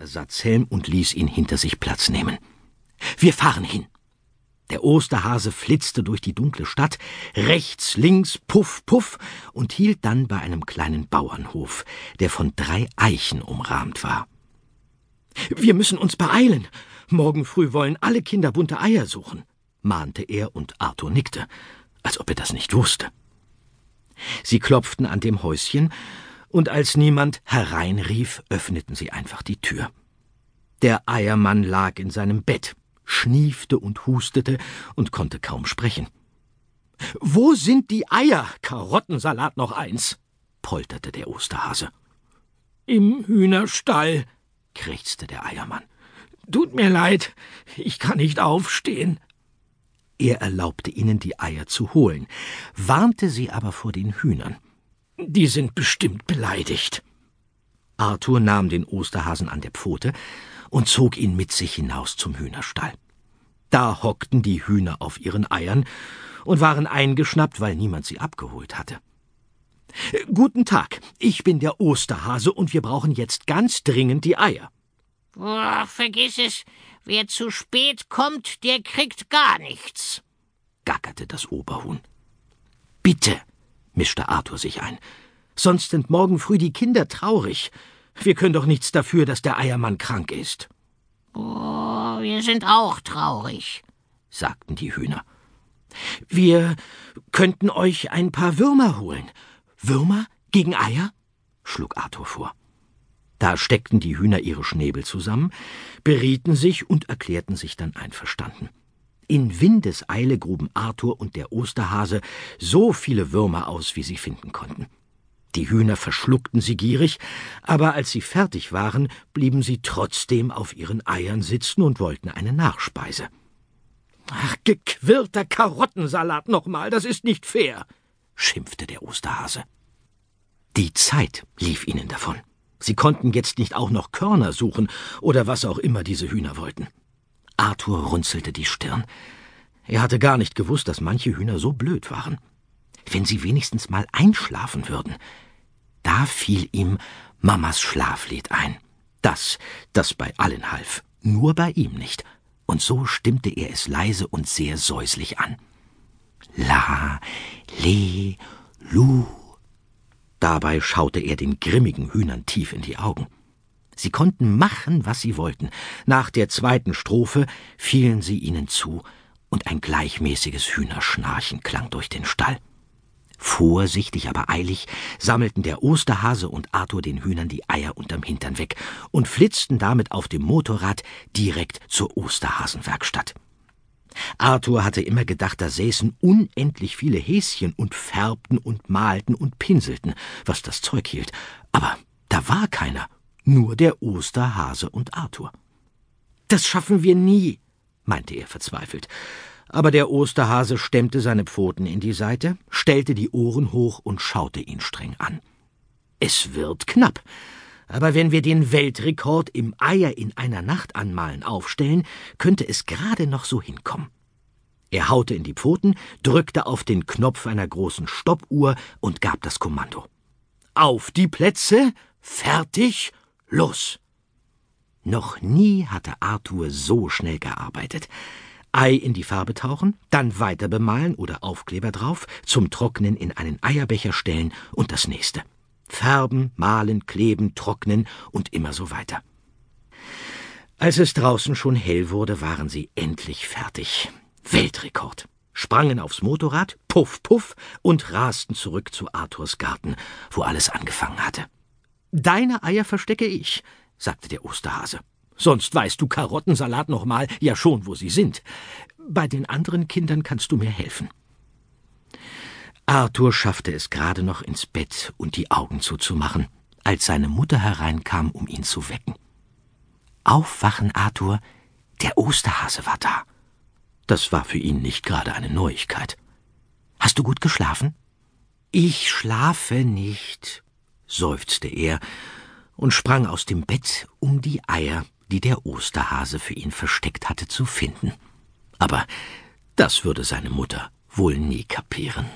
Ersatzhelm und ließ ihn hinter sich Platz nehmen. Wir fahren hin. Der Osterhase flitzte durch die dunkle Stadt, rechts, links, puff, puff, und hielt dann bei einem kleinen Bauernhof, der von drei Eichen umrahmt war. Wir müssen uns beeilen. Morgen früh wollen alle Kinder bunte Eier suchen, mahnte er, und Arthur nickte, als ob er das nicht wusste. Sie klopften an dem Häuschen, und als niemand hereinrief, öffneten sie einfach die Tür. Der Eiermann lag in seinem Bett, schniefte und hustete und konnte kaum sprechen. Wo sind die Eier? Karottensalat noch eins, polterte der Osterhase. Im Hühnerstall, krächzte der Eiermann. Tut mir leid, ich kann nicht aufstehen. Er erlaubte ihnen, die Eier zu holen, warnte sie aber vor den Hühnern. Die sind bestimmt beleidigt. Arthur nahm den Osterhasen an der Pfote und zog ihn mit sich hinaus zum Hühnerstall. Da hockten die Hühner auf ihren Eiern und waren eingeschnappt, weil niemand sie abgeholt hatte. Guten Tag, ich bin der Osterhase und wir brauchen jetzt ganz dringend die Eier. Oh, vergiss es, wer zu spät kommt, der kriegt gar nichts, gackerte das Oberhuhn. Bitte, mischte Arthur sich ein, sonst sind morgen früh die Kinder traurig. Wir können doch nichts dafür, dass der Eiermann krank ist. Oh, wir sind auch traurig, sagten die Hühner. Wir könnten euch ein paar Würmer holen. Würmer gegen Eier? schlug Arthur vor. Da steckten die Hühner ihre Schnäbel zusammen, berieten sich und erklärten sich dann einverstanden. In Windeseile gruben Arthur und der Osterhase so viele Würmer aus, wie sie finden konnten. Die Hühner verschluckten sie gierig, aber als sie fertig waren, blieben sie trotzdem auf ihren Eiern sitzen und wollten eine Nachspeise. Ach, gequirlter Karottensalat nochmal, das ist nicht fair, schimpfte der Osterhase. Die Zeit lief ihnen davon. Sie konnten jetzt nicht auch noch Körner suchen oder was auch immer diese Hühner wollten. Arthur runzelte die Stirn. Er hatte gar nicht gewusst, dass manche Hühner so blöd waren wenn sie wenigstens mal einschlafen würden. Da fiel ihm Mamas Schlaflied ein. Das, das bei allen half, nur bei ihm nicht. Und so stimmte er es leise und sehr säuslich an. La, le, lu. Dabei schaute er den grimmigen Hühnern tief in die Augen. Sie konnten machen, was sie wollten. Nach der zweiten Strophe fielen sie ihnen zu, und ein gleichmäßiges Hühnerschnarchen klang durch den Stall. Vorsichtig, aber eilig sammelten der Osterhase und Arthur den Hühnern die Eier unterm Hintern weg und flitzten damit auf dem Motorrad direkt zur Osterhasenwerkstatt. Arthur hatte immer gedacht, da säßen unendlich viele Häschen und färbten und malten und pinselten, was das Zeug hielt. Aber da war keiner, nur der Osterhase und Arthur. Das schaffen wir nie, meinte er verzweifelt aber der Osterhase stemmte seine Pfoten in die Seite, stellte die Ohren hoch und schaute ihn streng an. Es wird knapp. Aber wenn wir den Weltrekord im Eier in einer Nacht anmalen aufstellen, könnte es gerade noch so hinkommen. Er haute in die Pfoten, drückte auf den Knopf einer großen Stoppuhr und gab das Kommando. Auf die Plätze, fertig, los! Noch nie hatte Arthur so schnell gearbeitet. Ei in die Farbe tauchen, dann weiter bemalen oder Aufkleber drauf, zum Trocknen in einen Eierbecher stellen und das nächste. Färben, malen, kleben, trocknen und immer so weiter. Als es draußen schon hell wurde, waren sie endlich fertig. Weltrekord. Sprangen aufs Motorrad, puff, puff, und rasten zurück zu Arthurs Garten, wo alles angefangen hatte. Deine Eier verstecke ich, sagte der Osterhase. Sonst weißt du Karottensalat noch mal ja schon, wo sie sind. Bei den anderen Kindern kannst du mir helfen. Arthur schaffte es gerade noch ins Bett und die Augen zuzumachen, als seine Mutter hereinkam, um ihn zu wecken. Aufwachen, Arthur, der Osterhase war da. Das war für ihn nicht gerade eine Neuigkeit. Hast du gut geschlafen? Ich schlafe nicht, seufzte er und sprang aus dem Bett, um die Eier die der Osterhase für ihn versteckt hatte, zu finden. Aber das würde seine Mutter wohl nie kapieren.